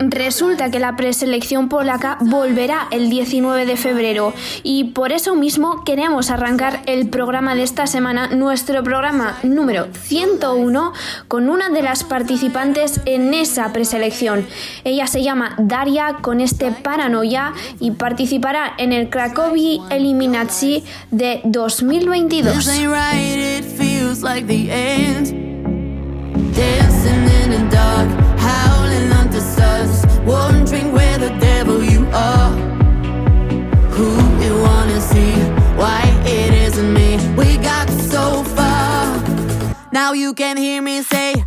Resulta que la preselección polaca volverá el 19 de febrero y por eso mismo queremos arrancar el programa de esta semana, nuestro programa número 101, con una de las participantes en esa preselección. Ella se llama Daria con este Paranoia y participará en el Cracovia Eliminacji de 2022. Wondering where the devil you are. Who you wanna see? Why it isn't me? We got so far. Now you can hear me say,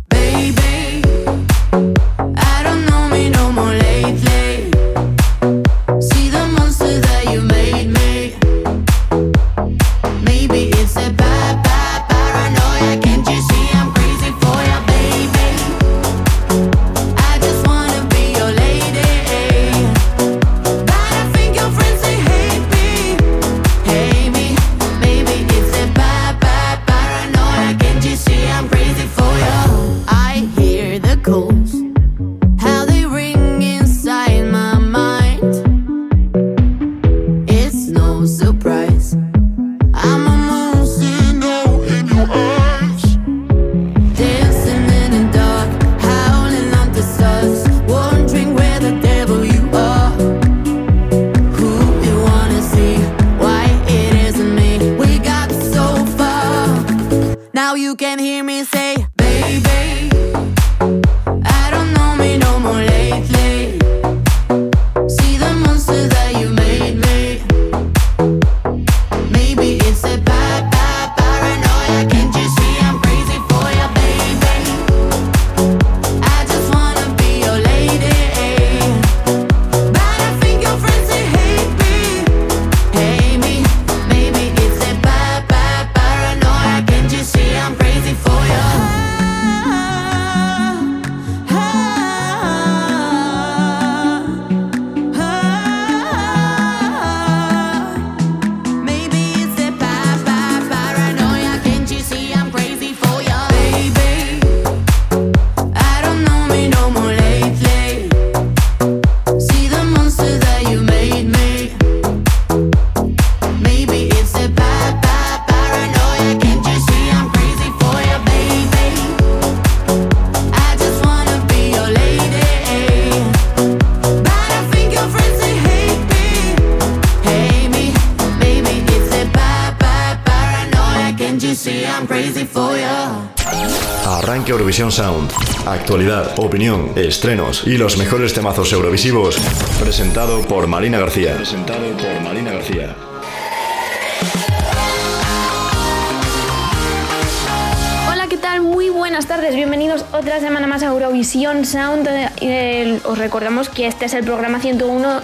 Sound. Actualidad, opinión, estrenos y los mejores temazos eurovisivos. Presentado por Marina García. Presentado por Marina García. Muy buenas tardes, bienvenidos otra semana más a Eurovisión Sound. Eh, eh, os recordamos que este es el programa 101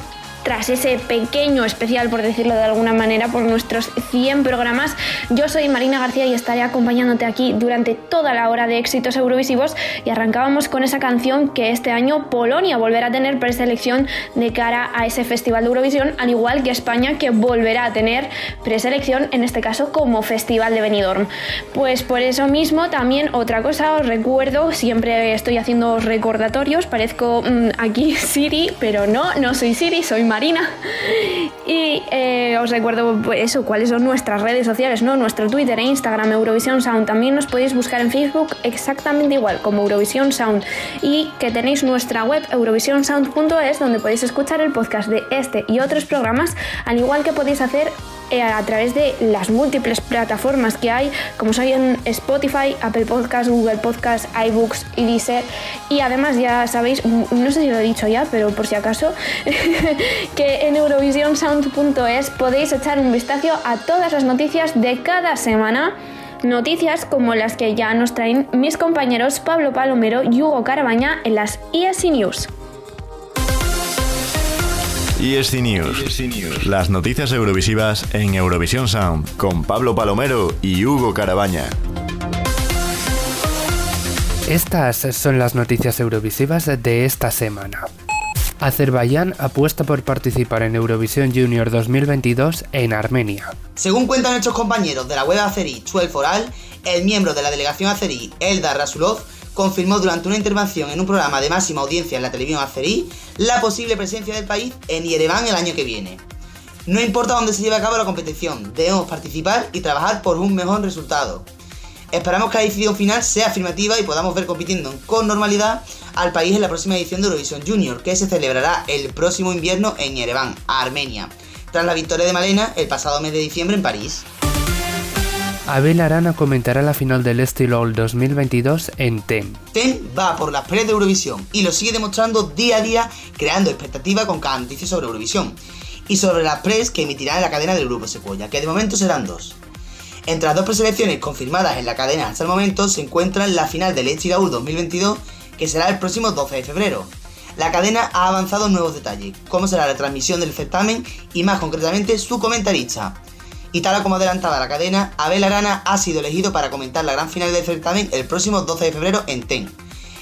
tras ese pequeño especial, por decirlo de alguna manera, por nuestros 100 programas. Yo soy Marina García y estaré acompañándote aquí durante toda la hora de éxitos eurovisivos y arrancábamos con esa canción que este año Polonia volverá a tener preselección de cara a ese festival de Eurovisión, al igual que España que volverá a tener preselección, en este caso como Festival de Benidorm. Pues por eso mismo también otra cosa, os recuerdo, siempre estoy haciendo recordatorios, parezco mm, aquí Siri, pero no, no soy Siri, soy Marina. Y eh, os recuerdo pues, eso, cuáles son nuestras redes sociales, ¿no? Nuestro Twitter e Instagram, Eurovisión Sound. También nos podéis buscar en Facebook exactamente igual, como Eurovisión Sound. Y que tenéis nuestra web, eurovisionsound.es, donde podéis escuchar el podcast de este y otros programas, al igual que podéis hacer eh, a través de las múltiples plataformas que hay, como son Spotify, Apple Podcasts, Google Podcasts, iBooks y Deezer. Y además ya sabéis, no sé si lo he dicho ya, pero por si acaso, que en eurovisionsound.es podéis echar un vistazo a todas las noticias de cada semana. Noticias como las que ya nos traen mis compañeros Pablo Palomero y Hugo Carabaña en las ESC News. ESC News. Las noticias eurovisivas en Eurovisión Sound con Pablo Palomero y Hugo Carabaña. Estas son las noticias eurovisivas de esta semana. Azerbaiyán apuesta por participar en Eurovisión Junior 2022 en Armenia. Según cuentan nuestros compañeros de la web azerí 12 Foral, el miembro de la delegación azerí, Eldar Rasulov, confirmó durante una intervención en un programa de máxima audiencia en la televisión azerí la posible presencia del país en Yerevan el año que viene. No importa dónde se lleve a cabo la competición, debemos participar y trabajar por un mejor resultado. Esperamos que la decisión final sea afirmativa y podamos ver compitiendo con normalidad al país en la próxima edición de Eurovisión Junior, que se celebrará el próximo invierno en Yerevan, Armenia, tras la victoria de Malena el pasado mes de diciembre en París. Abel Arana comentará la final del All 2022 en TEN. TEN va por las paredes de Eurovisión y lo sigue demostrando día a día, creando expectativa con cada noticia sobre Eurovisión y sobre las press que emitirá en la cadena del Grupo Secuoya, que de momento serán dos. Entre las dos preselecciones confirmadas en la cadena hasta el momento se encuentra la final del All 2022, que será el próximo 12 de febrero. La cadena ha avanzado nuevos detalles, como será la transmisión del certamen y más concretamente su comentarista. Y tal como adelantaba la cadena, Abel Arana ha sido elegido para comentar la gran final del certamen el próximo 12 de febrero en TEN.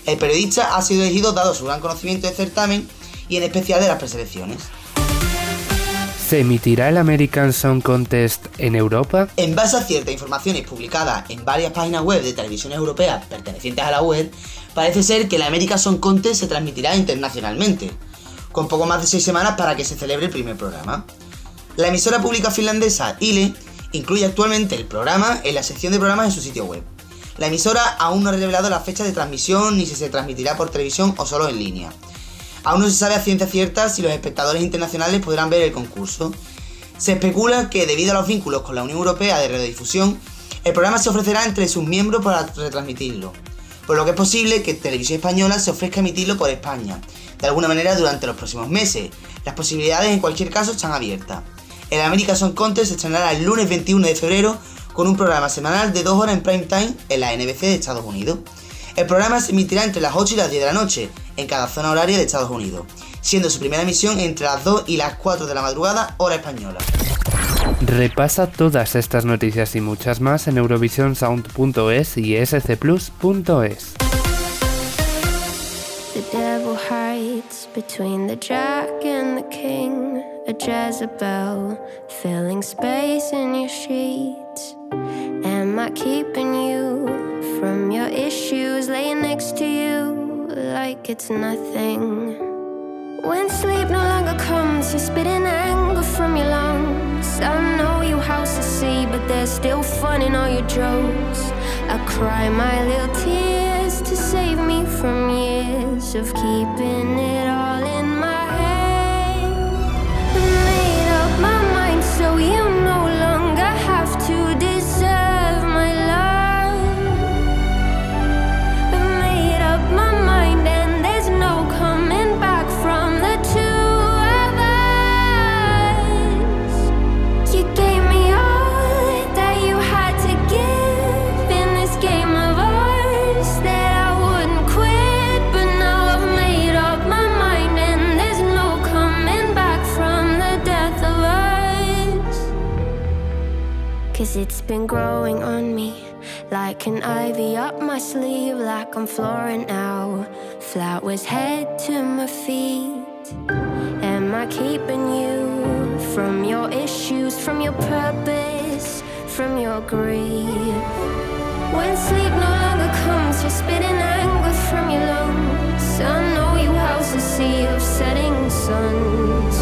El periodista ha sido elegido dado su gran conocimiento del certamen y en especial de las preselecciones. ¿Se emitirá el American Song Contest en Europa? En base a ciertas informaciones publicadas en varias páginas web de televisiones europeas pertenecientes a la web, parece ser que el American Song Contest se transmitirá internacionalmente, con poco más de seis semanas para que se celebre el primer programa. La emisora pública finlandesa ILE incluye actualmente el programa en la sección de programas en su sitio web. La emisora aún no ha revelado la fecha de transmisión ni si se transmitirá por televisión o solo en línea. Aún no se sabe a ciencia cierta si los espectadores internacionales podrán ver el concurso. Se especula que debido a los vínculos con la Unión Europea de radiodifusión, el programa se ofrecerá entre sus miembros para retransmitirlo, por lo que es posible que Televisión Española se ofrezca emitirlo por España, de alguna manera durante los próximos meses. Las posibilidades en cualquier caso están abiertas. El American Song Contest se estrenará el lunes 21 de febrero con un programa semanal de 2 horas en prime time en la NBC de Estados Unidos. El programa se emitirá entre las 8 y las 10 de la noche en cada zona horaria de Estados Unidos, siendo su primera emisión entre las 2 y las 4 de la madrugada hora española. Repasa todas estas noticias y muchas más en eurovisionsound.es y scplus.es. between the jack and the king. A Jezebel filling space in your sheets. Am I keeping you from your issues? Laying next to you like it's nothing. When sleep no longer comes, you're spitting anger from your lungs. I know you house to see, but there's still fun in all your jokes. I cry my little tears to save me from years of keeping it all. It's been growing on me like an ivy up my sleeve, like I'm flooring now. Flowers head to my feet. Am I keeping you from your issues, from your purpose, from your grief? When sleep no longer comes, you're spitting anger from your lungs. I know you house a sea of setting suns.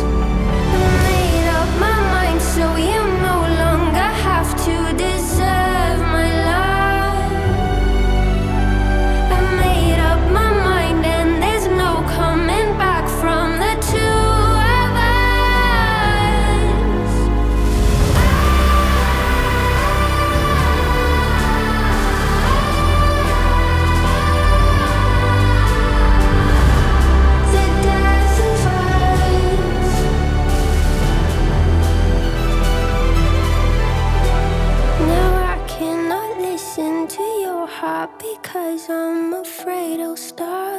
I made up my mind so you. I'm afraid I'll start.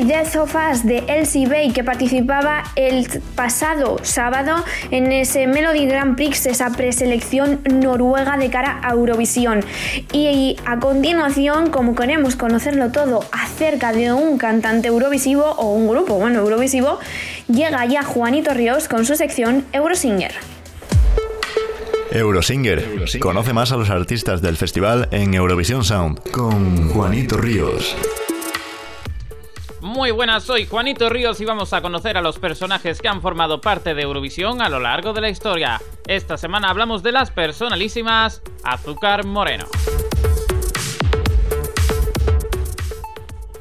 Aquí Death of Us de Elsie Bay que participaba el pasado sábado en ese Melody Grand Prix, esa preselección noruega de cara a Eurovisión. Y a continuación, como queremos conocerlo todo acerca de un cantante eurovisivo o un grupo, bueno, eurovisivo, llega ya Juanito Ríos con su sección Eurosinger. Eurosinger. Conoce más a los artistas del festival en Eurovisión Sound con Juanito Ríos. Muy buenas, soy Juanito Ríos y vamos a conocer a los personajes que han formado parte de Eurovisión a lo largo de la historia. Esta semana hablamos de las personalísimas Azúcar Moreno.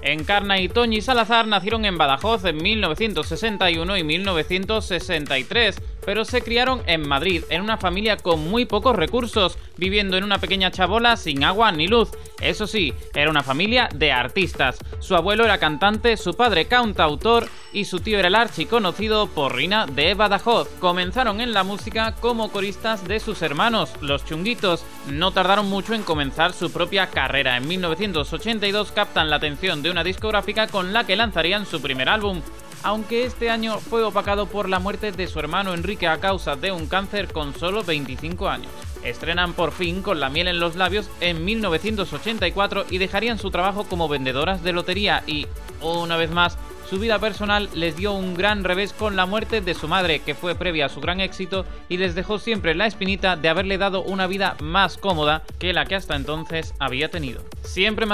Encarna y Toñi Salazar nacieron en Badajoz en 1961 y 1963 pero se criaron en Madrid, en una familia con muy pocos recursos, viviendo en una pequeña chabola sin agua ni luz. Eso sí, era una familia de artistas. Su abuelo era cantante, su padre cantautor y su tío era el archiconocido Porrina de Badajoz. Comenzaron en la música como coristas de sus hermanos, los chunguitos. No tardaron mucho en comenzar su propia carrera. En 1982 captan la atención de una discográfica con la que lanzarían su primer álbum aunque este año fue opacado por la muerte de su hermano Enrique a causa de un cáncer con solo 25 años. Estrenan por fin con la miel en los labios en 1984 y dejarían su trabajo como vendedoras de lotería y, una vez más, su vida personal les dio un gran revés con la muerte de su madre, que fue previa a su gran éxito, y les dejó siempre la espinita de haberle dado una vida más cómoda que la que hasta entonces había tenido. Siempre,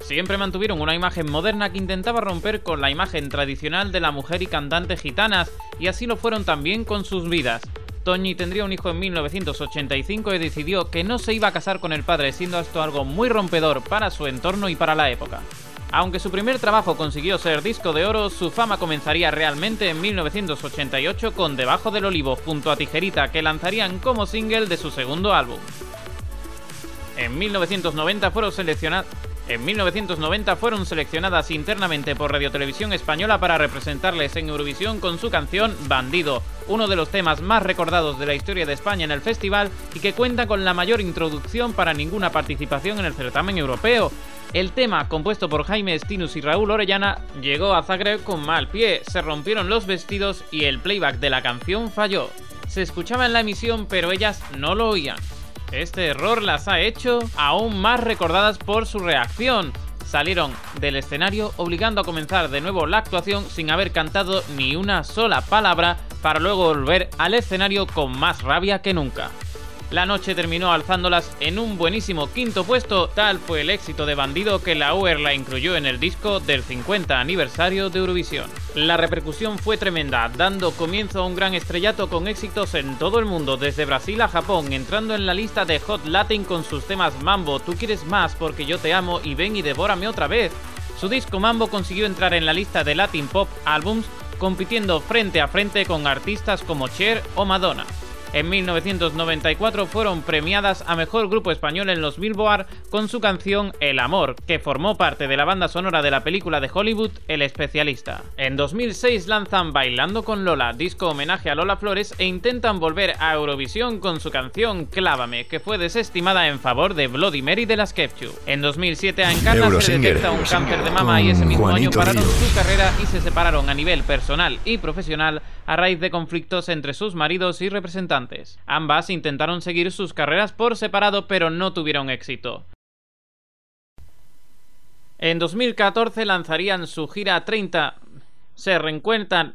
siempre mantuvieron una imagen moderna que intentaba romper con la imagen tradicional de la mujer y cantante gitanas, y así lo fueron también con sus vidas. Toñi tendría un hijo en 1985 y decidió que no se iba a casar con el padre, siendo esto algo muy rompedor para su entorno y para la época. Aunque su primer trabajo consiguió ser disco de oro, su fama comenzaría realmente en 1988 con Debajo del Olivo junto a Tijerita que lanzarían como single de su segundo álbum. En 1990 fueron seleccionados en 1990 fueron seleccionadas internamente por Radio Televisión Española para representarles en Eurovisión con su canción Bandido, uno de los temas más recordados de la historia de España en el festival y que cuenta con la mayor introducción para ninguna participación en el certamen europeo. El tema, compuesto por Jaime Estinus y Raúl Orellana, llegó a Zagreb con mal pie, se rompieron los vestidos y el playback de la canción falló. Se escuchaba en la emisión pero ellas no lo oían. Este error las ha hecho aún más recordadas por su reacción. Salieron del escenario obligando a comenzar de nuevo la actuación sin haber cantado ni una sola palabra para luego volver al escenario con más rabia que nunca. La noche terminó alzándolas en un buenísimo quinto puesto, tal fue el éxito de Bandido que la UR la incluyó en el disco del 50 aniversario de Eurovisión. La repercusión fue tremenda, dando comienzo a un gran estrellato con éxitos en todo el mundo, desde Brasil a Japón, entrando en la lista de Hot Latin con sus temas Mambo, Tú quieres más porque yo te amo y ven y devórame otra vez. Su disco Mambo consiguió entrar en la lista de Latin Pop Albums, compitiendo frente a frente con artistas como Cher o Madonna. En 1994 fueron premiadas a Mejor Grupo Español en los Billboard con su canción El Amor, que formó parte de la banda sonora de la película de Hollywood El Especialista. En 2006 lanzan Bailando con Lola, disco homenaje a Lola Flores, e intentan volver a Eurovisión con su canción Clávame, que fue desestimada en favor de Bloody Mary de las Skeptu. En 2007 a Encarna se detecta un cáncer de mama y ese mismo año pararon su carrera y se separaron a nivel personal y profesional a raíz de conflictos entre sus maridos y representantes. Ambas intentaron seguir sus carreras por separado pero no tuvieron éxito. En 2014 lanzarían su gira 30. Se reencuentran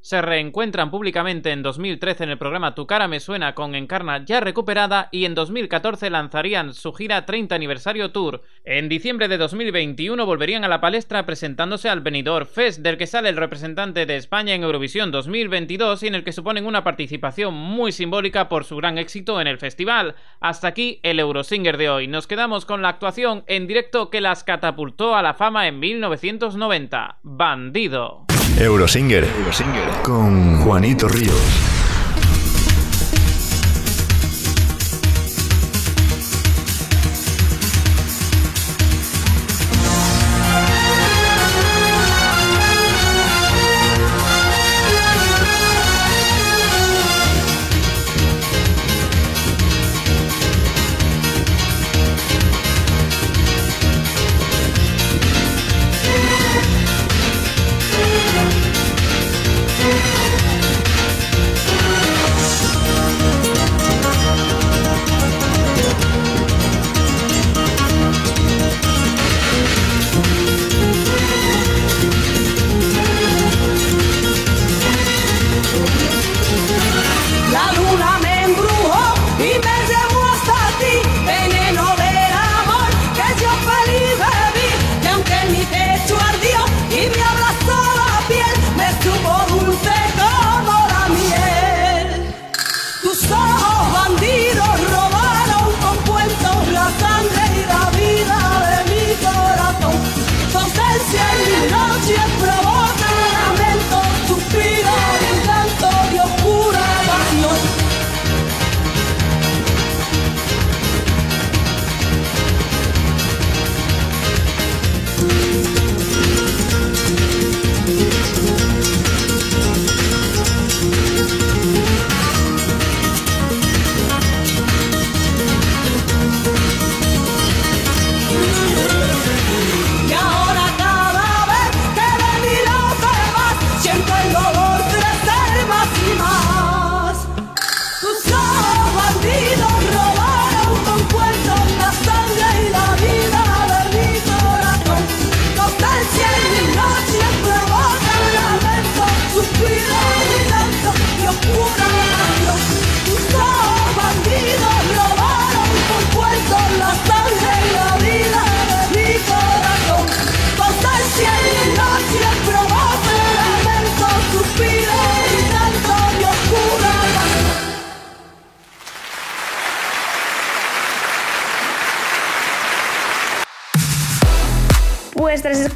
se reencuentran públicamente en 2013 en el programa Tu cara me suena con Encarna ya recuperada y en 2014 lanzarían su gira 30 aniversario tour. En diciembre de 2021 volverían a la palestra presentándose al Benidorm Fest del que sale el representante de España en Eurovisión 2022 y en el que suponen una participación muy simbólica por su gran éxito en el festival. Hasta aquí el Eurosinger de hoy. Nos quedamos con la actuación en directo que las catapultó a la fama en 1990. Bandido. Eurosinger, Eurosinger con Juanito Ríos.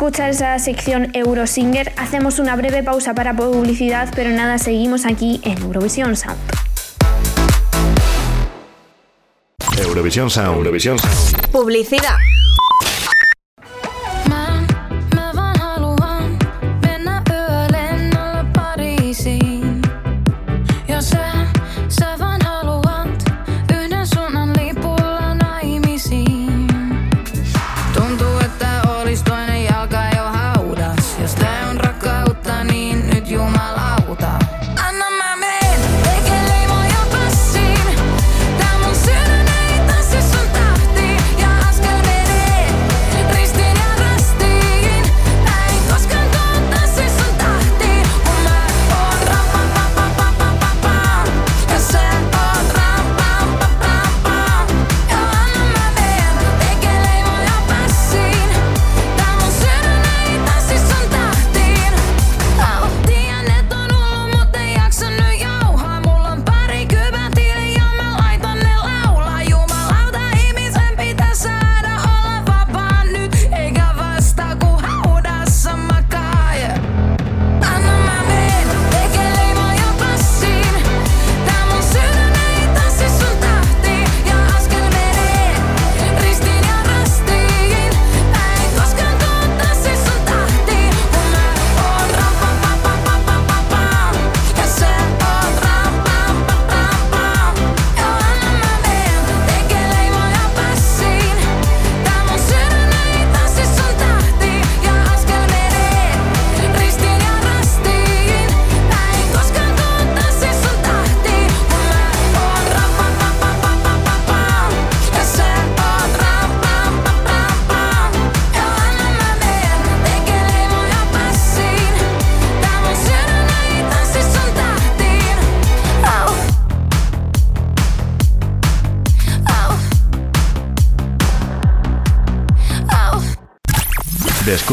Escuchar esa sección Eurosinger, hacemos una breve pausa para publicidad, pero nada, seguimos aquí en Eurovisión Sound. Eurovisión Sound. Eurovisión Sound. Publicidad.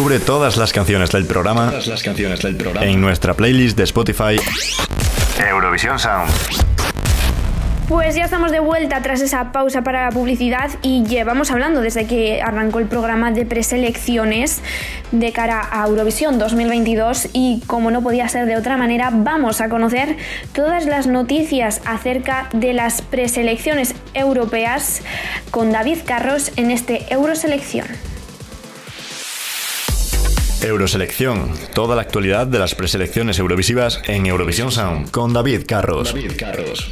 Descubre todas las canciones del programa, Todas las canciones del programa. en nuestra playlist de Spotify Eurovisión Sound. Pues ya estamos de vuelta tras esa pausa para la publicidad y llevamos hablando desde que arrancó el programa de preselecciones de cara a Eurovisión 2022 y como no podía ser de otra manera vamos a conocer todas las noticias acerca de las preselecciones europeas con David Carros en este Euroselección. Euroselección, toda la actualidad de las preselecciones eurovisivas en Eurovisión Sound con David Carros. David Carros.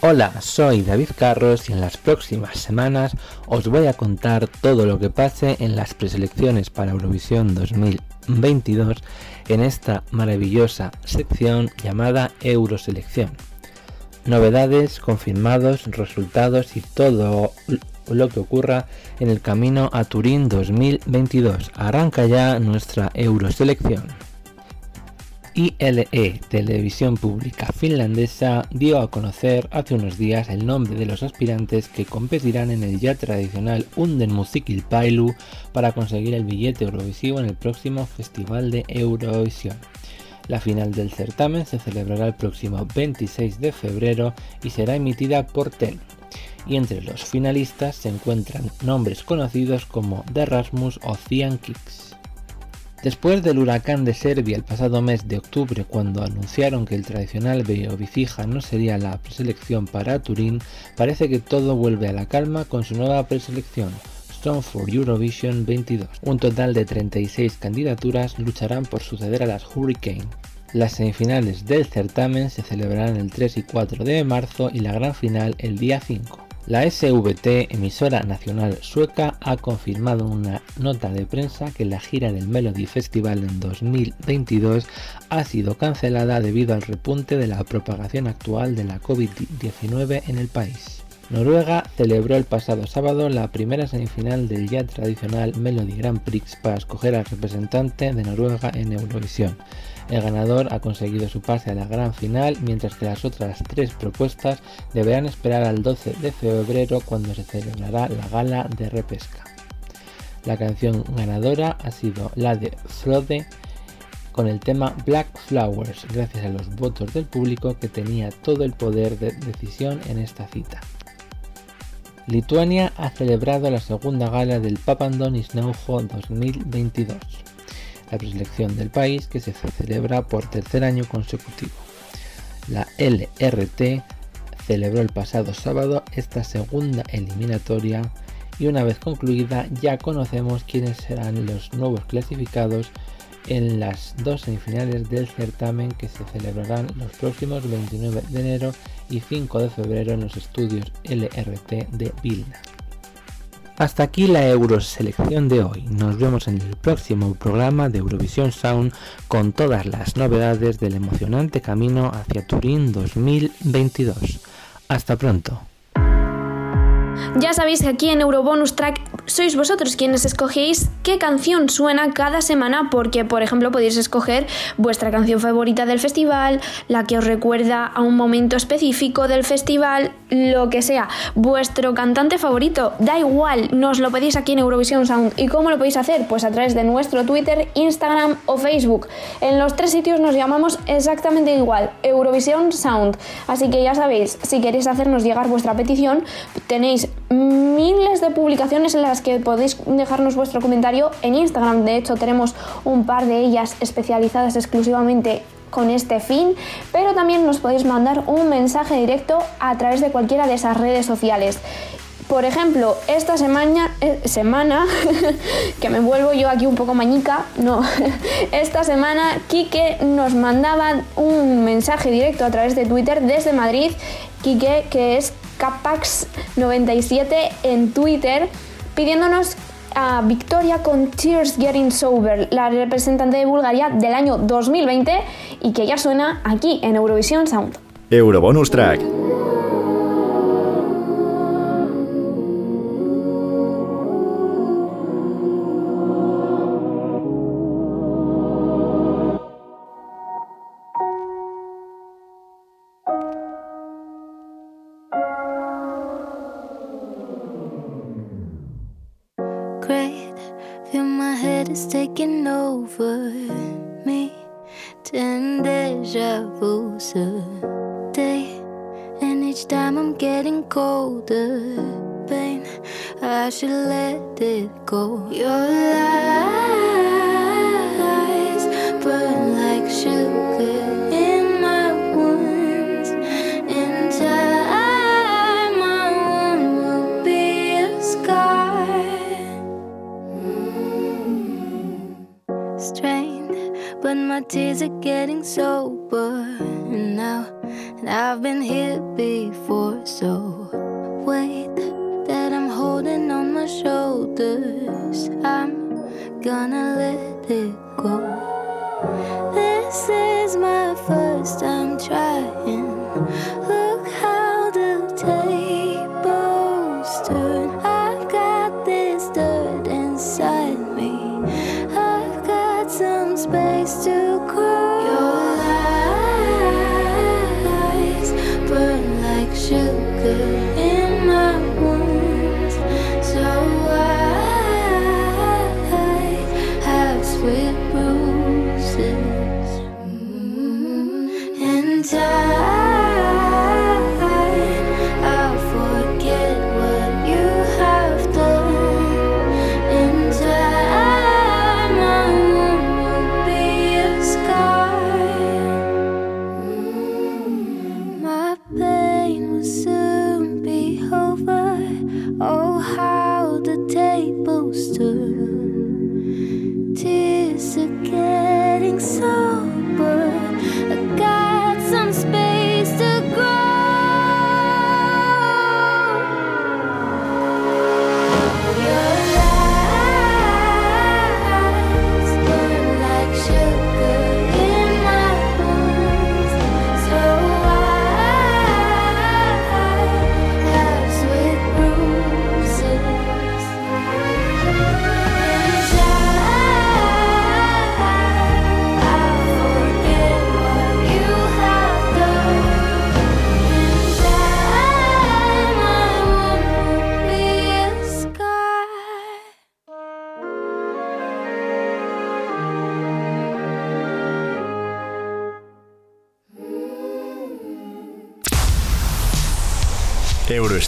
Hola, soy David Carros y en las próximas semanas os voy a contar todo lo que pase en las preselecciones para Eurovisión 2022 en esta maravillosa sección llamada Euroselección. Novedades, confirmados, resultados y todo lo que ocurra en el camino a Turín 2022. Arranca ya nuestra Euroselección. ILE, Televisión Pública Finlandesa, dio a conocer hace unos días el nombre de los aspirantes que competirán en el ya tradicional Unden Musikilpailu para conseguir el billete eurovisivo en el próximo Festival de Eurovisión. La final del certamen se celebrará el próximo 26 de febrero y será emitida por TEN. Y entre los finalistas se encuentran nombres conocidos como The Rasmus o Cian Kicks. Después del huracán de Serbia el pasado mes de octubre, cuando anunciaron que el tradicional Beovicija no sería la preselección para Turín, parece que todo vuelve a la calma con su nueva preselección, Stone for Eurovision 22. Un total de 36 candidaturas lucharán por suceder a las Hurricane. Las semifinales del certamen se celebrarán el 3 y 4 de marzo y la gran final el día 5. La SVT, emisora nacional sueca, ha confirmado en una nota de prensa que la gira del Melody Festival en 2022 ha sido cancelada debido al repunte de la propagación actual de la COVID-19 en el país. Noruega celebró el pasado sábado la primera semifinal del ya tradicional Melody Grand Prix para escoger al representante de Noruega en Eurovisión. El ganador ha conseguido su pase a la gran final, mientras que las otras tres propuestas deberán esperar al 12 de febrero cuando se celebrará la gala de repesca. La canción ganadora ha sido la de Frode con el tema Black Flowers, gracias a los votos del público que tenía todo el poder de decisión en esta cita. Lituania ha celebrado la segunda gala del Papandon Snaujo 2022, la preselección del país que se celebra por tercer año consecutivo. La LRT celebró el pasado sábado esta segunda eliminatoria y una vez concluida ya conocemos quiénes serán los nuevos clasificados en las dos semifinales del certamen que se celebrarán los próximos 29 de enero y 5 de febrero en los estudios LRT de Vilna. Hasta aquí la Euroselección de hoy. Nos vemos en el próximo programa de Eurovisión Sound con todas las novedades del emocionante camino hacia Turín 2022. Hasta pronto. Ya sabéis que aquí en Eurobonus Track sois vosotros quienes escogéis qué canción suena cada semana porque, por ejemplo, podéis escoger vuestra canción favorita del festival, la que os recuerda a un momento específico del festival, lo que sea, vuestro cantante favorito, da igual, nos lo pedís aquí en Eurovisión Sound. ¿Y cómo lo podéis hacer? Pues a través de nuestro Twitter, Instagram o Facebook. En los tres sitios nos llamamos exactamente igual, Eurovisión Sound. Así que ya sabéis, si queréis hacernos llegar vuestra petición, tenéis miles de publicaciones en las que podéis dejarnos vuestro comentario en Instagram. De hecho, tenemos un par de ellas especializadas exclusivamente con este fin, pero también nos podéis mandar un mensaje directo a través de cualquiera de esas redes sociales. Por ejemplo, esta semana, eh, semana que me vuelvo yo aquí un poco mañica, no, esta semana Kike nos mandaba un mensaje directo a través de Twitter desde Madrid, Kike que es Capax97 en Twitter, pidiéndonos a Victoria con Tears Getting Sober, la representante de Bulgaria del año 2020 y que ya suena aquí en Eurovisión Sound. Eurobonus Track. Taking over me. Ten deja vu's a day, and each time I'm getting colder. Pain, I should let it go. Your lies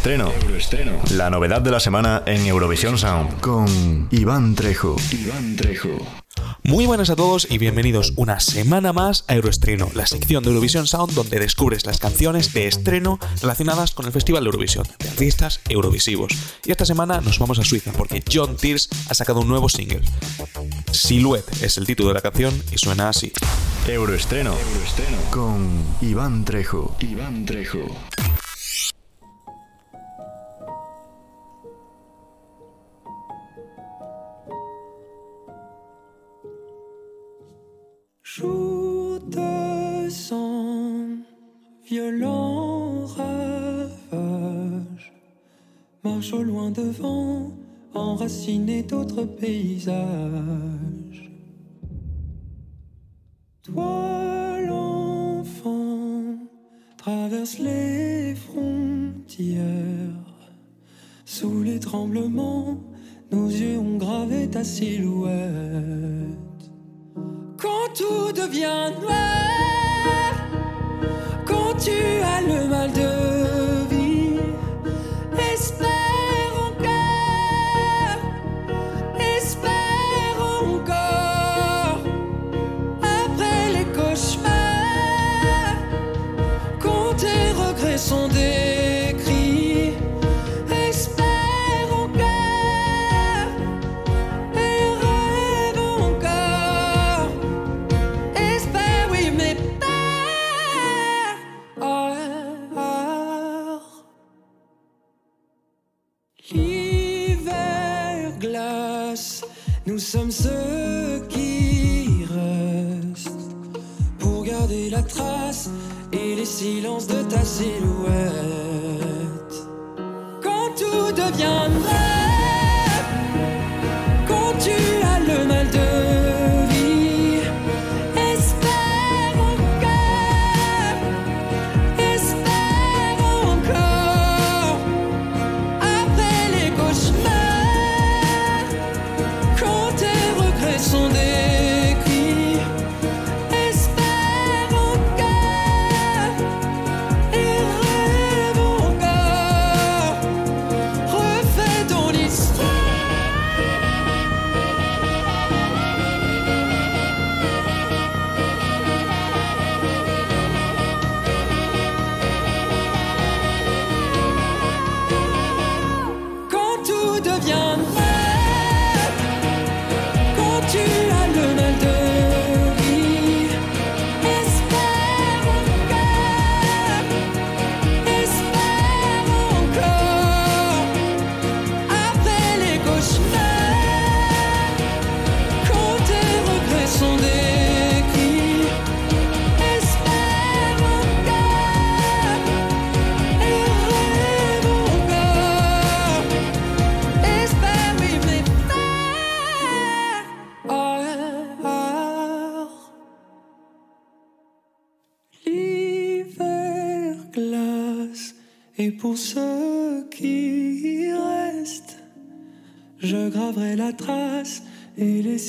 Euroestreno. La novedad de la semana en Eurovisión Sound con Iván Trejo. Iván Trejo. Muy buenas a todos y bienvenidos una semana más a Euroestreno, la sección de Eurovisión Sound donde descubres las canciones de estreno relacionadas con el Festival de Eurovisión, de artistas eurovisivos. Y esta semana nos vamos a Suiza porque John Tears ha sacado un nuevo single. Silhouette es el título de la canción y suena así. Euroestreno. Euroestreno. Con Iván Trejo. Iván Trejo. Jour de sang, violent ravage, marche au loin devant, enraciné d'autres paysages. Toi, l'enfant, traverse les frontières. Sous les tremblements, nos yeux ont gravé ta silhouette quand tout devient noir, quand tu as le mal de silences de ta silhouette. Quand tout devient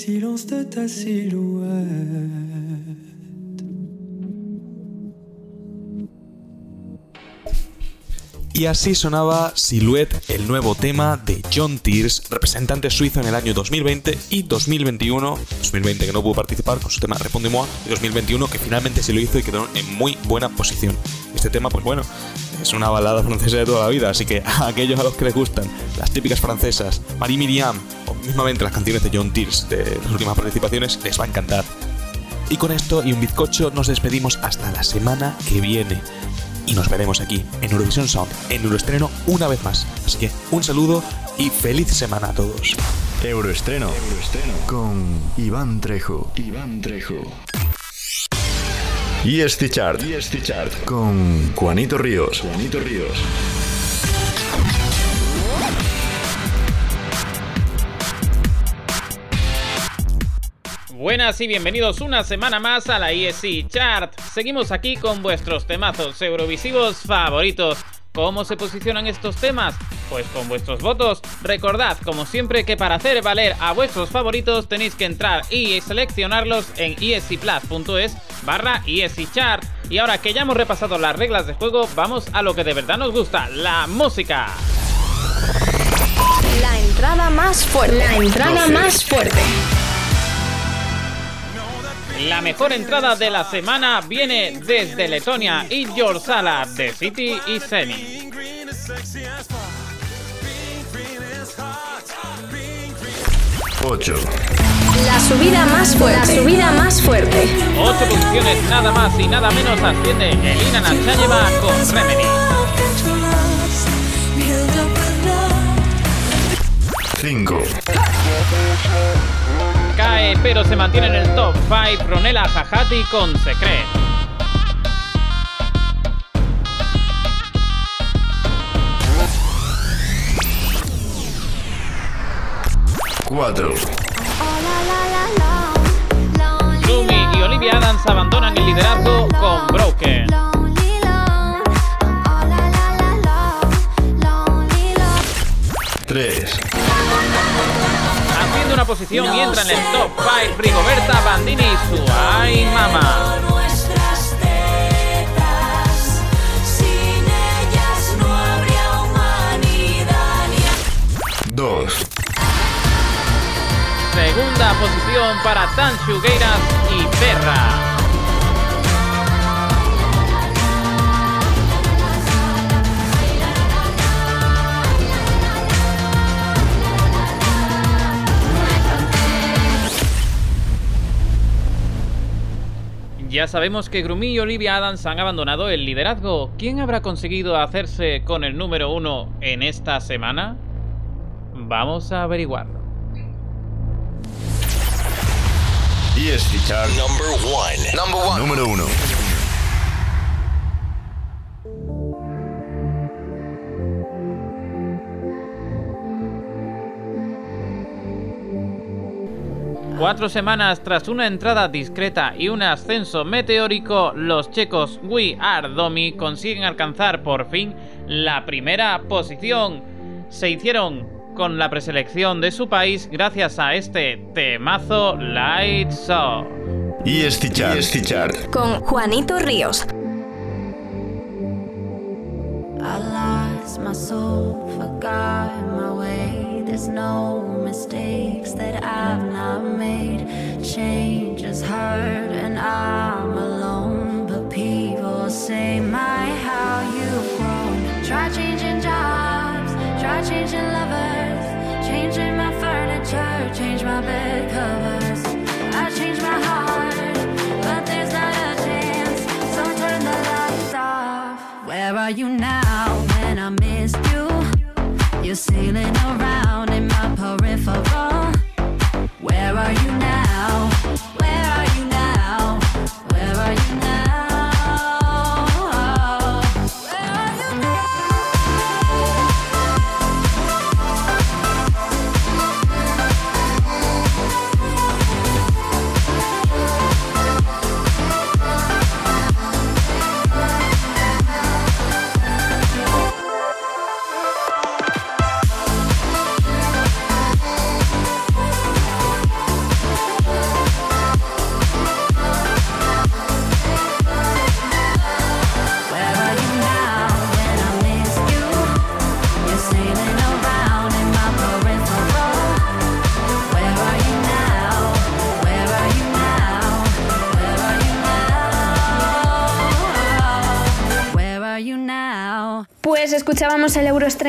et les silences de ta silhouette. Y así sonaba Silhouette, el nuevo tema de John Tears, representante suizo en el año 2020 y 2021. 2020 que no pudo participar con su tema Répondez-moi, y 2021 que finalmente se lo hizo y quedó en muy buena posición. Este tema, pues bueno, es una balada francesa de toda la vida, así que a aquellos a los que les gustan las típicas francesas, Marie Miriam o mismamente las canciones de John Tears de las últimas participaciones, les va a encantar. Y con esto y un bizcocho nos despedimos hasta la semana que viene. Y nos veremos aquí en Eurovisión Sound, en Euroestreno una vez más. Así que un saludo y feliz semana a todos. Euroestreno. Con Iván Trejo. Iván Trejo. Y este chart. Con Juanito Ríos. Juanito Ríos. Buenas y bienvenidos una semana más a la ESC Chart. Seguimos aquí con vuestros temazos eurovisivos favoritos. ¿Cómo se posicionan estos temas? Pues con vuestros votos. Recordad, como siempre, que para hacer valer a vuestros favoritos tenéis que entrar y seleccionarlos en escplus.es barra escchart. Y ahora que ya hemos repasado las reglas de juego, vamos a lo que de verdad nos gusta, la música. La entrada más fuerte. La entrada más fuerte. La mejor entrada de la semana viene desde Letonia y Your Sala de City y Seni. Ocho. La subida más fuerte. La subida más fuerte. Ocho posiciones nada más y nada menos asciende Elina Nachayeva con Remedy. 5. Cae pero se mantiene en el top 5 Ronela Jajati con Secret. Cuatro. Lumi y Olivia Adams abandonan el liderazgo con Broken. Tres. Una posición y entra en el top 5 Rigoberta Bandini y su Ay Mama. Dos. Segunda posición para Tan Shugueiras y Perra. Ya sabemos que Grumi y Olivia Adams han abandonado el liderazgo. ¿Quién habrá conseguido hacerse con el número uno en esta semana? Vamos a averiguarlo. ESC Chart Number 1. Número 1. Cuatro semanas tras una entrada discreta y un ascenso meteórico, los checos We Are Domi consiguen alcanzar por fin la primera posición. Se hicieron con la preselección de su país gracias a este temazo Lights. ESC Chart. ESC Chart. Con Juanito Ríos. I lost my soul, forgot my way. There's no mistakes that I've not made. Change has hurt and I'm alone. But people say, My, how you've grown. Try changing jobs, try changing lovers, changing my furniture, change my bed covers. I changed my heart, but there's not a chance. So turn the lights off. Where are you now You're sailing around in my peripheral. Where are you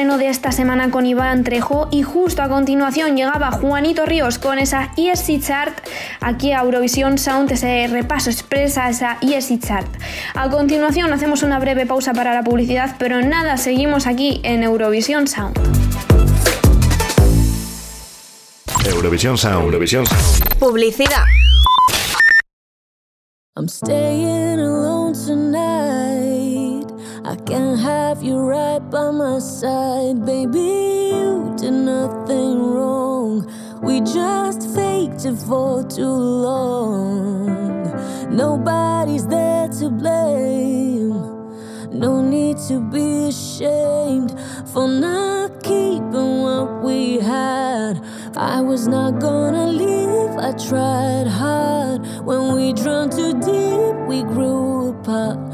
de esta semana con Iván Trejo y justo a continuación llegaba Juanito Ríos con esa ESC Chart aquí a Eurovisión Sound, ese repaso expresa esa ESC Chart. A continuación hacemos una breve pausa para la publicidad, pero nada, seguimos aquí en Eurovisión Sound. Eurovisión Sound. Eurovisión Sound. Publicidad. I'm staying alone tonight. I can't have you right by my side, baby. You did nothing wrong. We just faked it for too long. Nobody's there to blame. No need to be ashamed for not keeping what we had. I was not gonna leave, I tried hard. When we drowned too deep, we grew apart.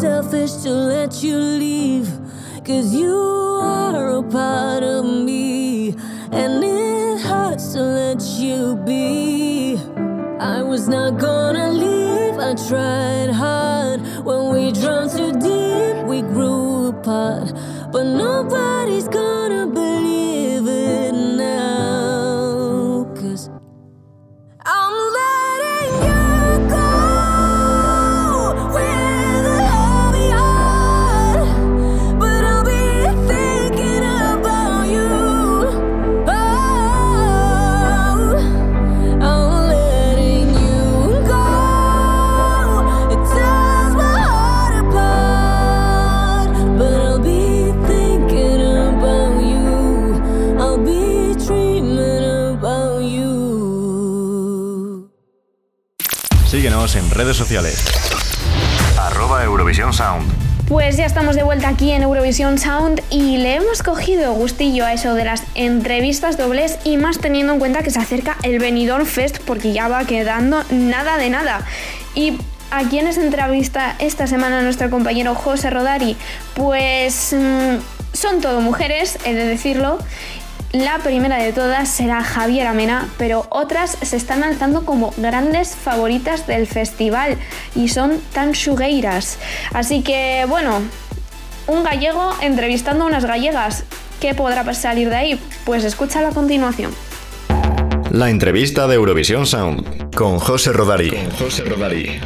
selfish to let you leave. Cause you are a part of me, and it hurts to let you be. I was not gonna leave, I tried hard. When we drowned too deep, we grew apart. But nobody's En redes sociales. Arroba Eurovisión Sound. Pues ya estamos de vuelta aquí en Eurovisión Sound y le hemos cogido gustillo a eso de las entrevistas dobles y más teniendo en cuenta que se acerca el Benidorm Fest porque ya va quedando nada de nada. Y a quienes entrevista esta semana nuestro compañero José Rodari, pues mm, son todo mujeres, he de decirlo. La primera de todas será Javier Amena, pero otras se están alzando como grandes favoritas del festival y son tan chugueiras. Así que, bueno, un gallego entrevistando a unas gallegas. ¿Qué podrá salir de ahí? Pues escúchalo a continuación. La entrevista de Eurovisión Sound con José Rodari. José Rodari.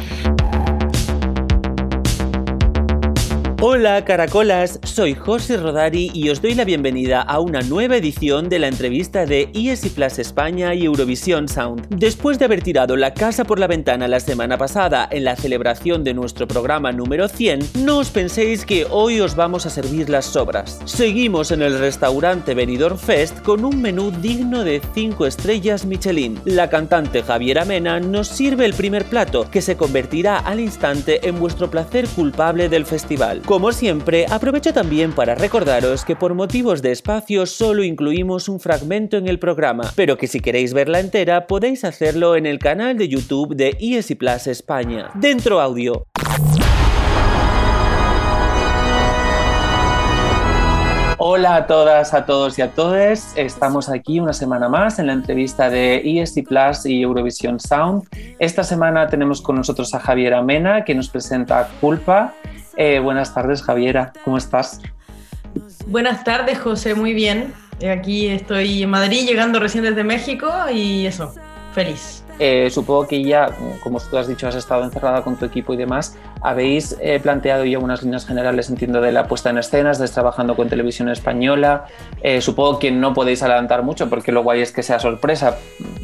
Hola caracolas, soy José Rodari y os doy la bienvenida a una nueva edición de la entrevista de ESI Plus España y Eurovisión Sound. Después de haber tirado la casa por la ventana la semana pasada en la celebración de nuestro programa número 100, no os penséis que hoy os vamos a servir las sobras. Seguimos en el restaurante Benidorm Fest con un menú digno de 5 estrellas Michelin. La cantante Javiera Mena nos sirve el primer plato, que se convertirá al instante en vuestro placer culpable del festival. Como siempre, aprovecho también para recordaros que por motivos de espacio solo incluimos un fragmento en el programa, pero que si queréis verla entera podéis hacerlo en el canal de YouTube de ESI Plus España. Dentro audio. Hola a todas, a todos y a todas. Estamos aquí una semana más en la entrevista de ESC Plus y Eurovisión Sound. Esta semana tenemos con nosotros a Javiera Mena, que nos presenta Culpa. Eh, buenas tardes, Javiera. ¿Cómo estás? Buenas tardes, José. Muy bien. Aquí estoy en Madrid, llegando recién desde México y eso, feliz. Eh, supongo que ya, como tú has dicho, has estado encerrada con tu equipo y demás. Habéis eh, planteado ya unas líneas generales, entiendo, de la puesta en escena, estáis trabajando con televisión española. Eh, supongo que no podéis adelantar mucho porque lo guay es que sea sorpresa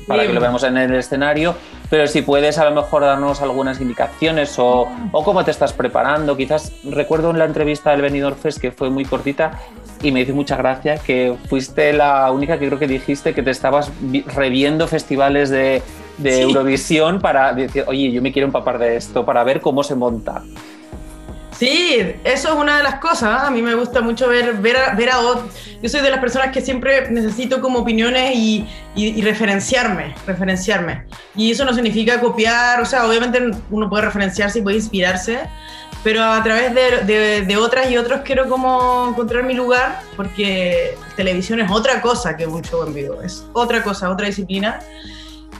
para que lo veamos en el escenario. Pero si puedes a lo mejor darnos algunas indicaciones o, o cómo te estás preparando. Quizás recuerdo en la entrevista del Benidorm Fest que fue muy cortita y me hizo mucha gracia que fuiste la única que creo que dijiste que te estabas vi- reviendo festivales de, de Sí. Eurovisión para decir, oye, yo me quiero empapar de esto, para ver cómo se monta. Sí, eso es una de las cosas. A mí me gusta mucho ver, ver, a, ver a otros. Yo soy de las personas que siempre necesito como opiniones y, y- y referenciarme, referenciarme. Y eso no significa copiar, o sea, obviamente uno puede referenciarse y puede inspirarse, pero a través de, de- de otras y otros quiero como encontrar mi lugar, porque televisión es otra cosa que un show en vivo, es otra cosa, otra disciplina.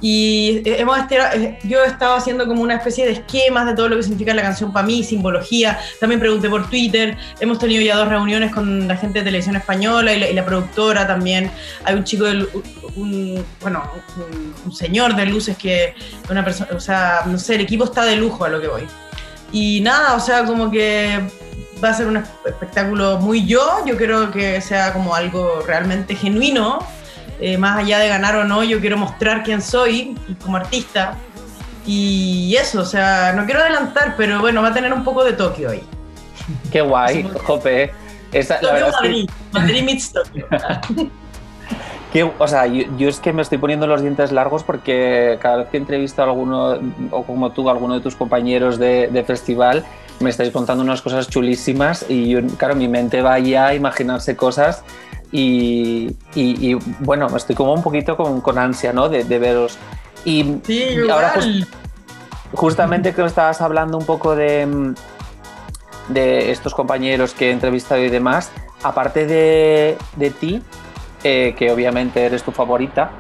Y eh, hemos eh, yo he estado haciendo como una especie de esquemas de todo lo que significa la canción para mí, simbología. También pregunté por Twitter. Hemos tenido ya dos reuniones con la gente de televisión española y la, y la productora también. Hay un chico, de, lu- un, bueno, un, un señor de luces que, una persona, o sea, no sé, el equipo está de lujo a lo que voy. Y nada, o sea, como que va a ser un espectáculo muy yo, yo quiero que sea como algo realmente genuino, eh, más allá de ganar o no, yo quiero mostrar quién soy como artista. Y eso, o sea, no quiero adelantar, pero bueno, va a tener un poco de Tokio hoy. Qué guay, Jope. Esa, la verdad Madrid, es que, Madrid meets Tokio. que- o sea, yo, yo es que me estoy poniendo los dientes largos porque cada vez que entrevisto a alguno, o como tú, a alguno de tus compañeros de, de festival, me estáis contando unas cosas chulísimas y yo, claro, mi mente va ya a imaginarse cosas y, y- y, bueno, estoy como un poquito con, con ansia, ¿no? De, de veros. Y, Sí, y ahora igual. justamente que estabas hablando un poco de, de estos compañeros que he entrevistado y demás, aparte de, de ti, eh, que obviamente eres tu favorita,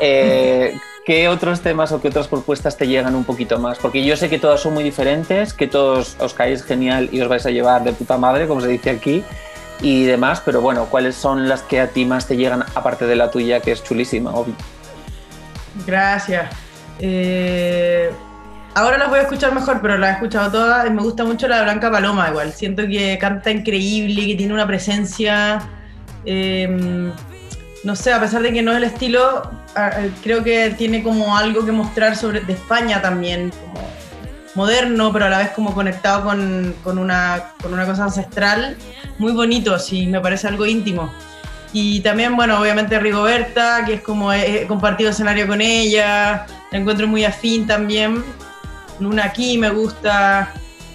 eh, ¿qué otros temas o qué otras propuestas te llegan un poquito más? Porque yo sé que todas son muy diferentes, que todos os caéis genial y os vais a llevar de puta madre, como se dice aquí, y demás, pero bueno, ¿cuáles son las que a ti más te llegan, aparte de la tuya, que es chulísima, obvio? Gracias. Eh, ahora las voy a escuchar mejor, pero las he escuchado todas. Me gusta mucho la de Blanca Paloma, igual. Siento que canta increíble, que tiene una presencia. eh, no sé, a pesar de que no es el estilo, ah, eh, creo que tiene como algo que mostrar sobre de España también, moderno, pero a la vez como conectado con, con una, con una cosa ancestral. Muy bonito, sí, me parece algo íntimo. Y también, bueno, obviamente Rigoberta, que es como he compartido escenario con ella, la encuentro muy afín también. Luna aquí me gusta,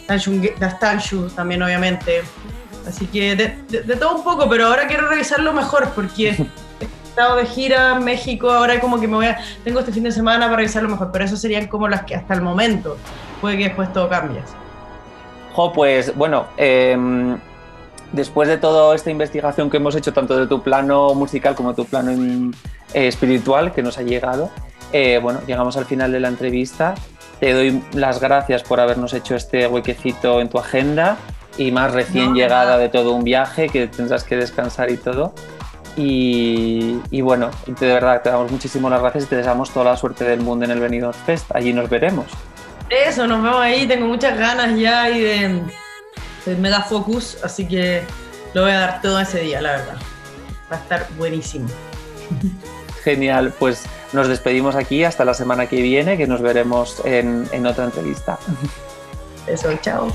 Das Tanshu también, obviamente. Así que de, de- de todo un poco, pero ahora quiero revisarlo mejor porque he estado de gira en México, ahora como que me voy a, tengo este fin de semana para revisarlo mejor, pero eso serían como las que hasta el momento, puede que después todo cambie. Jo, pues bueno, em, después de toda esta investigación que hemos hecho, tanto de tu plano musical como tu plano em, eh, espiritual que nos ha llegado, eh, bueno, llegamos al final de la entrevista. Te doy las gracias por habernos hecho este huequecito en tu agenda y más recién No, de llegada de todo un viaje que tendrás que descansar y todo. Y, y bueno, de verdad te damos muchísimas gracias y te deseamos toda la suerte del mundo en el Benidorm Fest. Allí nos veremos. Eso, nos vemos ahí, tengo muchas ganas ya y de, de mega focus, así que lo voy a dar todo ese día, la verdad. Va a estar buenísimo. Genial, pues nos despedimos aquí hasta la semana que viene, que nos veremos en, en otra entrevista. Eso, chao.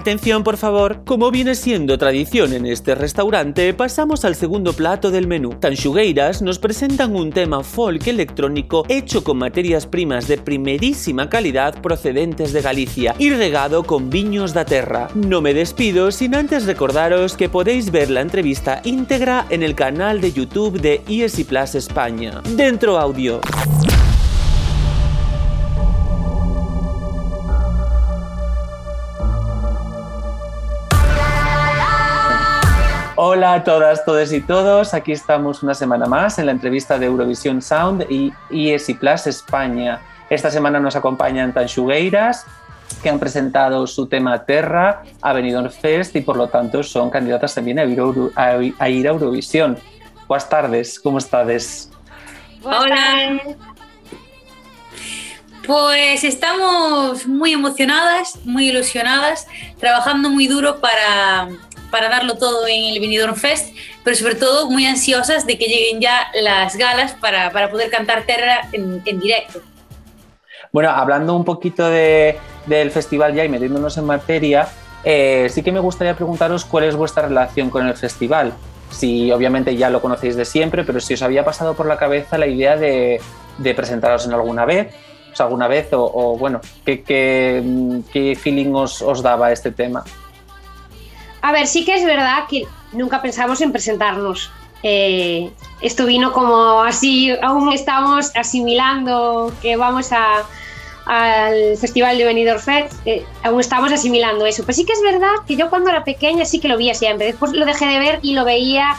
Atención, por favor. Como viene siendo tradición en este restaurante, pasamos al segundo plato del menú. Tanxugueiras nos presentan un tema folk electrónico hecho con materias primas de primerísima calidad procedentes de Galicia y regado con viños da terra. No me despido sin antes recordaros que podéis ver la entrevista íntegra en el canal de YouTube de ESI Plus España. Dentro audio. Hola a todas, todos y todos. Aquí estamos una semana más en la entrevista de Eurovisión Sound y ESI Plus España. Esta semana nos acompañan Tanxugueiras, que han presentado su tema Terra a Benidorm Fest y por lo tanto son candidatas también a ir a, a ir a Eurovisión. Buenas tardes, ¿cómo estás? Hola. Pues estamos muy emocionadas, muy ilusionadas, trabajando muy duro para, para darlo todo en el Benidorm Fest, pero sobre todo muy ansiosas de que lleguen ya las galas para, para poder cantar Terra en, en directo. Bueno, hablando un poquito de- del festival ya y metiéndonos en materia, eh, sí que me gustaría preguntaros cuál es vuestra relación con el festival. Si obviamente ya lo conocéis de siempre, pero si os había pasado por la cabeza la idea de, de presentaros en alguna vez, o sea, alguna vez, o, o, bueno, ¿qué, qué, qué feeling os, os daba este tema? A ver, sí que es verdad que nunca pensamos en presentarnos. Eh, esto vino como así, aún estamos asimilando que vamos al Festival de Benidorm Fest, eh, aún estamos asimilando eso. Pero sí que es verdad que yo cuando era pequeña sí que lo veía siempre. Después lo dejé de ver y lo veía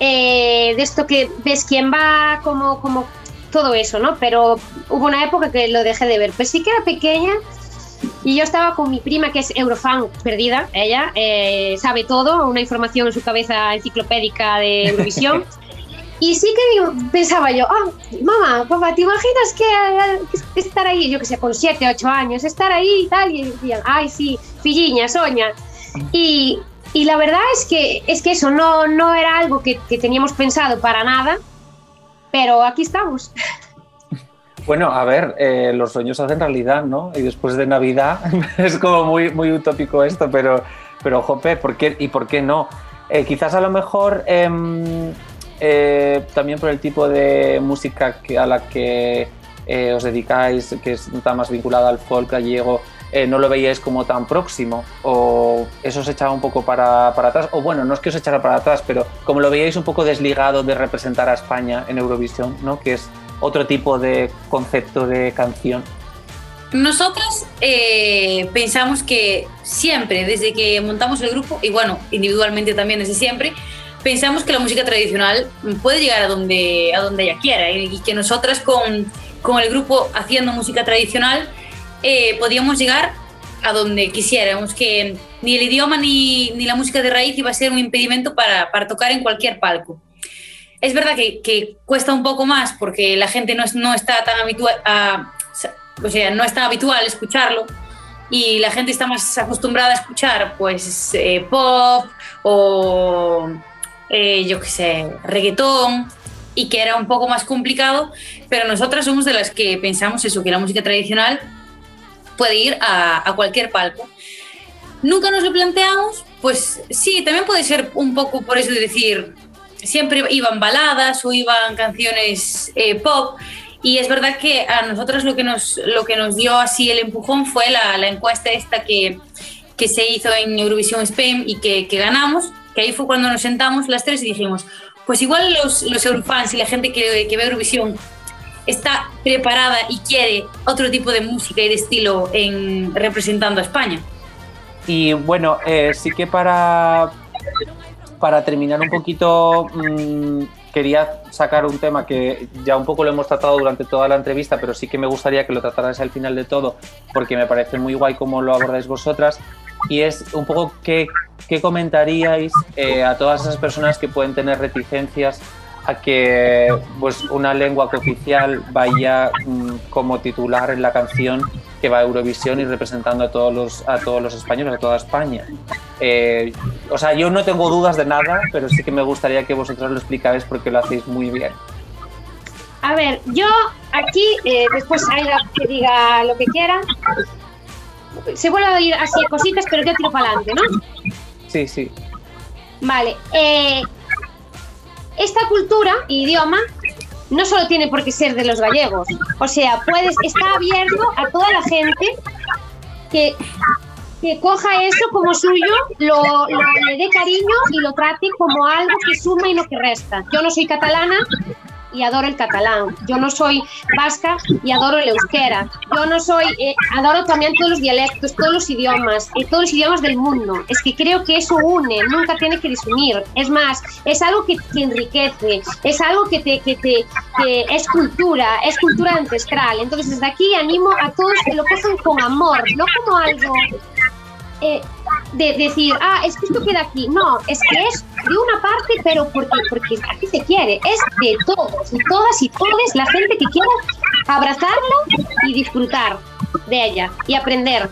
eh, de esto que ves quién va, como, como todo eso, ¿no? Pero hubo una época que lo dejé de ver. Pero sí que era pequeña y yo estaba con mi prima, que es Eurofan perdida, ella eh, sabe todo, una información en su cabeza enciclopédica de Eurovisión. Y sí que pensaba yo, ah, mamá, papá, ¿te imaginas que, que estar ahí, yo que sé, con 7, 8 años, estar ahí y tal? Y decían, ay, sí, filliña, soña. Y, y la verdad es que, es que eso no, no era algo que, que teníamos pensado para nada, pero aquí estamos. Bueno, a ver, eh, los sueños hacen realidad, ¿no? Y después de Navidad es como muy, muy utópico esto, pero, pero jope, ¿por qué, ¿y por qué no? Eh, quizás a lo mejor em, eh, también por el tipo de música a la que os dedicáis, que está más vinculada al folk gallego, no lo veíais como tan próximo o eso os echaba un poco para, para, atrás, o bueno, no es que os echara para atrás, pero como lo veíais un poco desligado de representar a España en Eurovisión, ¿no? que es otro tipo de concepto de canción. Nosotros eh, pensamos que siempre, desde que montamos el grupo, y bueno, individualmente también desde siempre, pensamos que la música tradicional puede llegar a donde, a donde ella quiera y que nosotras con, con el grupo haciendo música tradicional eh, podíamos llegar a donde quisiéramos, que ni el idioma ni, ni, la música de raíz iba a ser un impedimento para, para tocar en cualquier palco. Es verdad que, cuesta un poco más porque la gente no, no está tan habitual, o sea, no es tan habitual escucharlo y la gente está más acostumbrada a escuchar pues eh, pop o eh, yo qué sé, reggaetón y que era un poco más complicado, pero nosotras somos de las que pensamos eso, que la música tradicional puede ir a, a cualquier palco. Nunca nos lo planteamos, pues sí, también puede ser un poco por eso de decir, siempre iban baladas o iban canciones eh, pop. Y es verdad que a nosotros lo que nos, lo que nos dio así el empujón fue la, la encuesta esta que, que, se hizo en Eurovisión Spain y que, que, ganamos, que ahí fue cuando nos sentamos las tres y dijimos, pues igual los, los Eurofans y la gente que, que ve Eurovisión está preparada y quiere otro tipo de música y de estilo en, representando a España. Y bueno, eh, sí que para, para terminar un poquito, mmm, quería sacar un tema que ya un poco lo hemos tratado durante toda la entrevista, pero sí que me gustaría que lo tratarais al final de todo, porque me parece muy guay cómo lo abordáis vosotras, y es un poco qué, qué comentaríais eh, a todas esas personas que pueden tener reticencias a que pues, una lengua cooficial vaya mmm, como titular en la canción que va a Eurovisión y representando a todos los, a todos los españoles, a toda España. Eh, o sea, yo no tengo dudas de nada, pero sí que me gustaría que vosotros lo explicáis porque lo hacéis muy bien. A ver, yo aquí, eh, después Aida que diga lo que quiera, se vuelve a oír así cositas, pero yo tiro para adelante, ¿no? Sí, sí. Vale. Eh, esta cultura, idioma, no solo tiene por qué ser de los gallegos. O sea, puedes, está abierto a toda la gente que, que coja eso como suyo, lo, lo, le dé cariño y lo trate como algo que suma y no que resta. Yo no soy catalana, y adoro el catalán. Yo no soy vasca y adoro el euskera. Yo no soy, eh, adoro también todos los dialectos, todos los idiomas, eh, todos los idiomas del mundo. Es que creo que eso une, nunca tiene que desunir. Es más, es algo que te enriquece, es algo que, te, que, te, que es cultura, es cultura ancestral. Entonces desde aquí animo a todos que lo cojan con amor, no como algo... Eh, de decir, ah, es que esto queda aquí. No, es que es de una parte, pero porque, porque aquí se quiere. Es de todos y todas y todos, la gente que quiera abrazarlo y disfrutar de ella y aprender.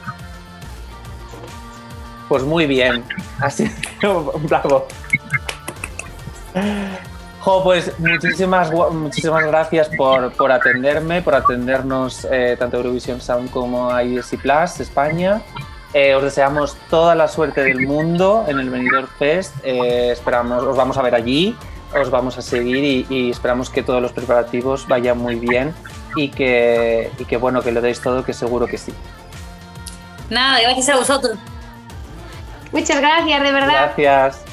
Pues muy bien. Así, bravo. Jo, pues muchísimas, muchísimas gracias por, por atenderme, por atendernos eh, tanto Eurovisión Sound como a ISI Plus España. Eh, os deseamos toda la suerte del mundo en el Benidorm Fest. Eh, esperamos, os vamos a ver allí, os vamos a seguir y, y, esperamos que todos los preparativos vayan muy bien y que, y que bueno, que lo deis todo, que seguro que sí. Nada, gracias a vosotros. Muchas gracias, de verdad. Gracias.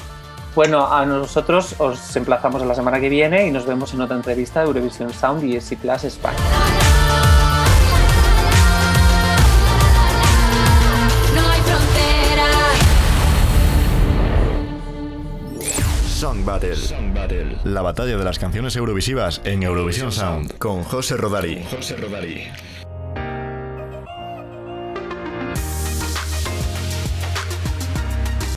Bueno, a nosotros os emplazamos a la semana que viene y nos vemos en otra entrevista de Eurovisión Sound y ESI Plus España. Battle. Song Battle. La batalla de las canciones eurovisivas en Eurovisión Sound con José Rodari. José Rodari.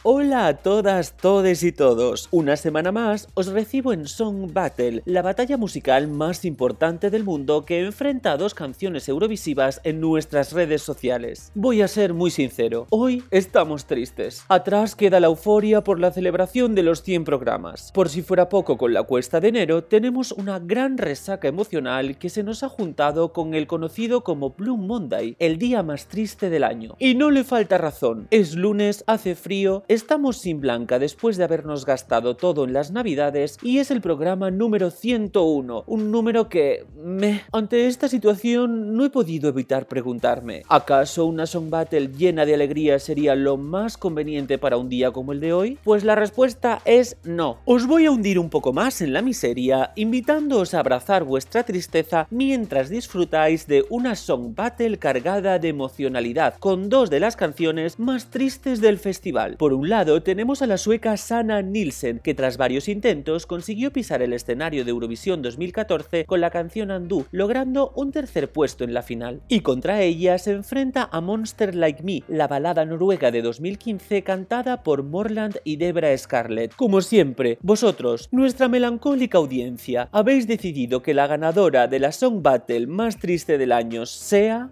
Hola a todas, todes y todos. Una semana más os recibo en Song Battle, la batalla musical más importante del mundo que enfrenta a dos canciones eurovisivas en nuestras redes sociales. Voy a ser muy sincero, hoy estamos tristes. Atrás queda la euforia por la celebración de los 100 programas. Por si fuera poco con la cuesta de enero, tenemos una gran resaca emocional que se nos ha juntado con el conocido como Blue Monday, el día más triste del año. Y no le falta razón, es lunes, hace frío, estamos sin Blanca después de habernos gastado todo en las navidades y es el programa número 101, un número que... me... Ante esta situación no he podido evitar preguntarme, ¿acaso una Song Battle llena de alegría sería lo más conveniente para un día como el de hoy? Pues la respuesta es no. Os voy a hundir un poco más en la miseria, invitándoos a abrazar vuestra tristeza mientras disfrutáis de una Song Battle cargada de emocionalidad, con dos de las canciones más tristes del festival. Por un lado tenemos a la sueca Sana Nielsen, que tras varios intentos consiguió pisar el escenario de Eurovisión 2014 con la canción Undo, logrando un tercer puesto en la final. Y contra ella se enfrenta a Monster Like Me, la balada noruega de 2015 cantada por Morland y Debra Scarlett. Como siempre, vosotros, nuestra melancólica audiencia, habéis decidido que la ganadora de la Song Battle más triste del año sea...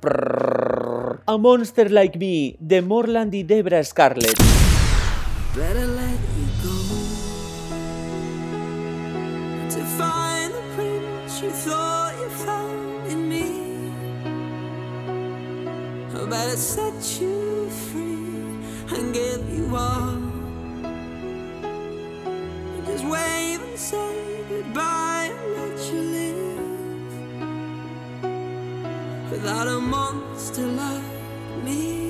A Monster Like Me de Morland y Debra Scarlett. Better let you go to find the prince you thought you found in me. I better set you free and give you all. Just wave and say goodbye and let you live without a monster like me.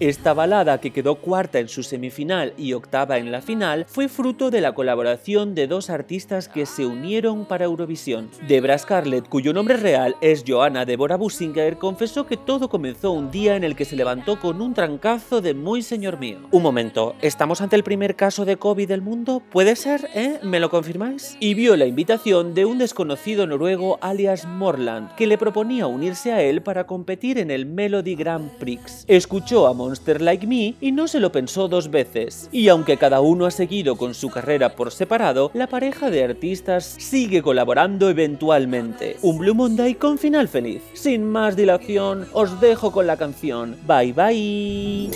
Esta balada, que quedó cuarta en su semifinal y octava en la final, fue fruto de la colaboración de dos artistas que se unieron para Eurovisión. Debra Scarlett, cuyo nombre real es Johanna Deborah Businger, confesó que todo comenzó un día en el que se levantó con un trancazo de muy señor mío. Un momento, ¿estamos ante el primer caso de COVID del mundo? ¿Puede ser, eh? ¿Me lo confirmáis? Y vio la invitación de un desconocido noruego alias Morland, que le proponía unirse a él para competir en el Melody Grand Prix. Escuchó a Monster Like Me y no se lo pensó dos veces. Y aunque cada uno ha seguido con su carrera por separado, la pareja de artistas sigue colaborando eventualmente. Un Blue Monday con final feliz. Sin más dilación, os dejo con la canción. Bye bye.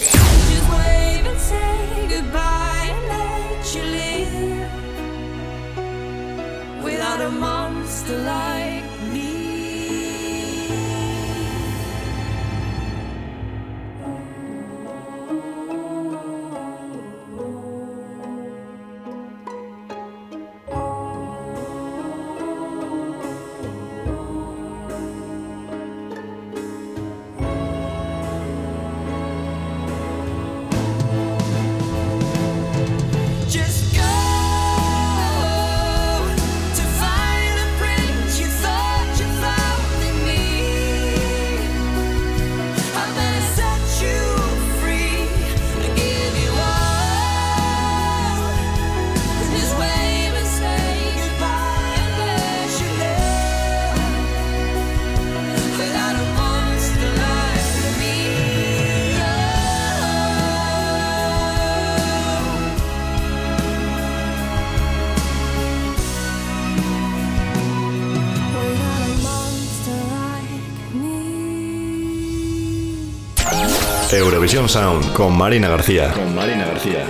Sound con Marina García. Con Marina García.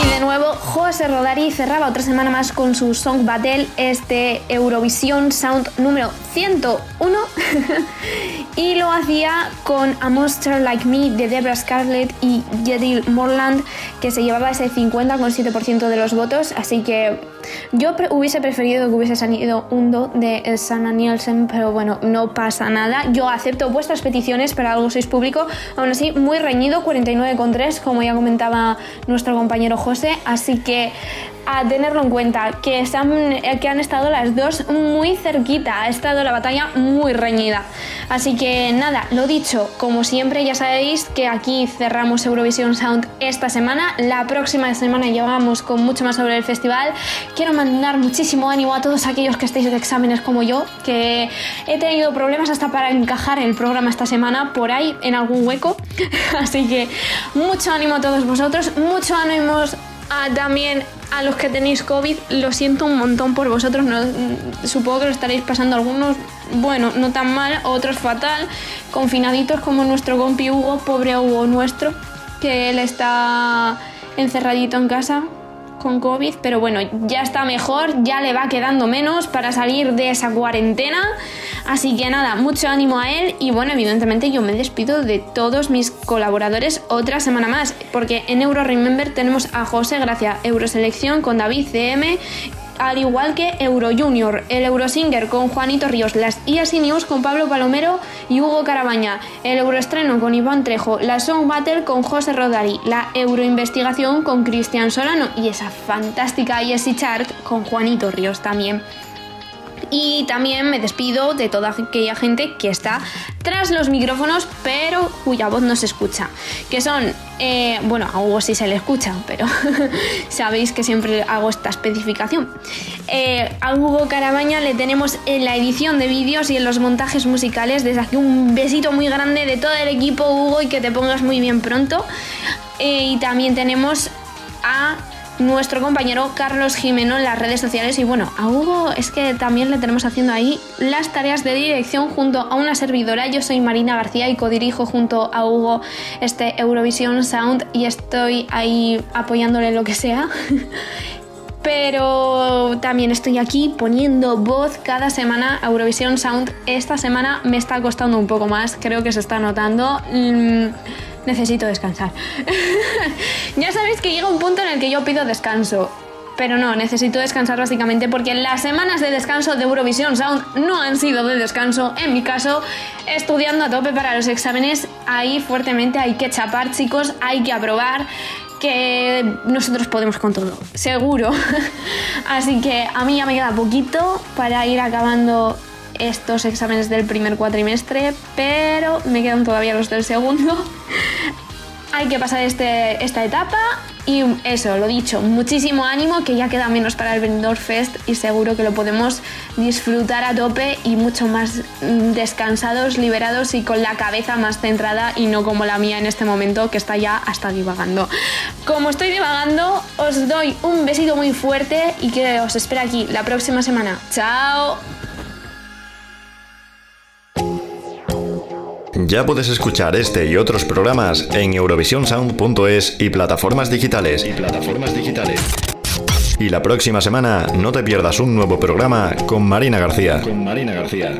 Y de nuevo, José Rodari cerraba otra semana más con su Song Battle, este Eurovisión Sound número 101. y lo hacía con A Monster Like Me de Debra Scarlett y Jedil Morland, que se llevaba ese 50,7% de los votos. Así que yo hubiese preferido que hubiese salido un do de Sana Nielsen, pero bueno, no pasa nada. Yo acepto vuestras peticiones, pero algo sois público. Aún así, muy reñido, 49,3, como ya comentaba nuestro compañero José. Así que a tenerlo en cuenta, que, han, eh, que han estado las dos muy cerquita, ha estado la batalla muy reñida. Así que nada, lo dicho, como siempre ya sabéis que aquí cerramos Eurovisión Sound esta semana, la próxima semana llegamos con mucho más sobre el festival. Quiero mandar muchísimo ánimo a todos aquellos que estéis de exámenes como yo, que he tenido problemas hasta para encajar el programa esta semana por ahí en algún hueco. Así que mucho ánimo a todos vosotros, mucho ánimo a, también a los que tenéis COVID. Lo siento un montón por vosotros, no, supongo que lo estaréis pasando algunos, bueno, no tan mal, otros fatal, confinaditos como nuestro compi Hugo, pobre Hugo nuestro, que él está encerradito en casa con COVID, pero bueno, ya está mejor, ya le va quedando menos para salir de esa cuarentena. Así que nada, mucho ánimo a él y bueno, evidentemente yo me despido de todos mis colaboradores otra semana más, porque en Euro Remember tenemos a José Gracia, Euroselección con David CM, al igual que Euro Junior, el Eurosinger con Juanito Ríos, las EASY News con Pablo Palomero y Hugo Carabaña, el Euroestreno con Iván Trejo, la Song Battle con José Rodari, la Euroinvestigación con Cristian Solano y esa fantástica ESI Chart con Juanito Ríos también. Y también me despido de toda aquella gente que está tras los micrófonos, pero cuya voz no se escucha. Que son, eh, bueno, a Hugo sí se le escucha, pero sabéis que siempre hago esta especificación. Eh, a Hugo Carabaña le tenemos en la edición de vídeos y en los montajes musicales. Desde aquí un besito muy grande de todo el equipo, Hugo, y que te pongas muy bien pronto. Eh, y también tenemos nuestro compañero Carlos Jimeno en las redes sociales y bueno, a Hugo es que también le tenemos haciendo ahí las tareas de dirección junto a una servidora. Yo soy Marina García y codirijo junto a Hugo este Eurovisión Sound y estoy ahí apoyándole lo que sea. Pero también estoy aquí poniendo voz cada semana a Eurovisión Sound. Esta semana me está costando un poco más, creo que se está notando. Necesito descansar. ya sabéis que llega un punto en el que yo pido descanso. Pero no, necesito descansar básicamente porque las semanas de descanso de Eurovisión Sound no han sido de descanso. En mi caso, estudiando a tope para los exámenes, ahí fuertemente hay que chapar, chicos, hay que aprobar que nosotros podemos con todo, seguro. Así que a mí ya me queda poquito para ir acabando estos exámenes del primer cuatrimestre, pero me quedan todavía los del segundo. Hay que pasar este, esta etapa y eso, lo dicho, muchísimo ánimo que ya queda menos para el Benidorm Fest y seguro que lo podemos disfrutar a tope y mucho más mm, descansados, liberados y con la cabeza más centrada y no como la mía en este momento que está ya hasta divagando. Como estoy divagando, os doy un besito muy fuerte y que os espero aquí la próxima semana. ¡Chao! Ya puedes escuchar este y otros programas en eurovisionsound.es y plataformas digitales. Y plataformas digitales. Y la próxima semana no te pierdas un nuevo programa con Marina García. Con Marina García.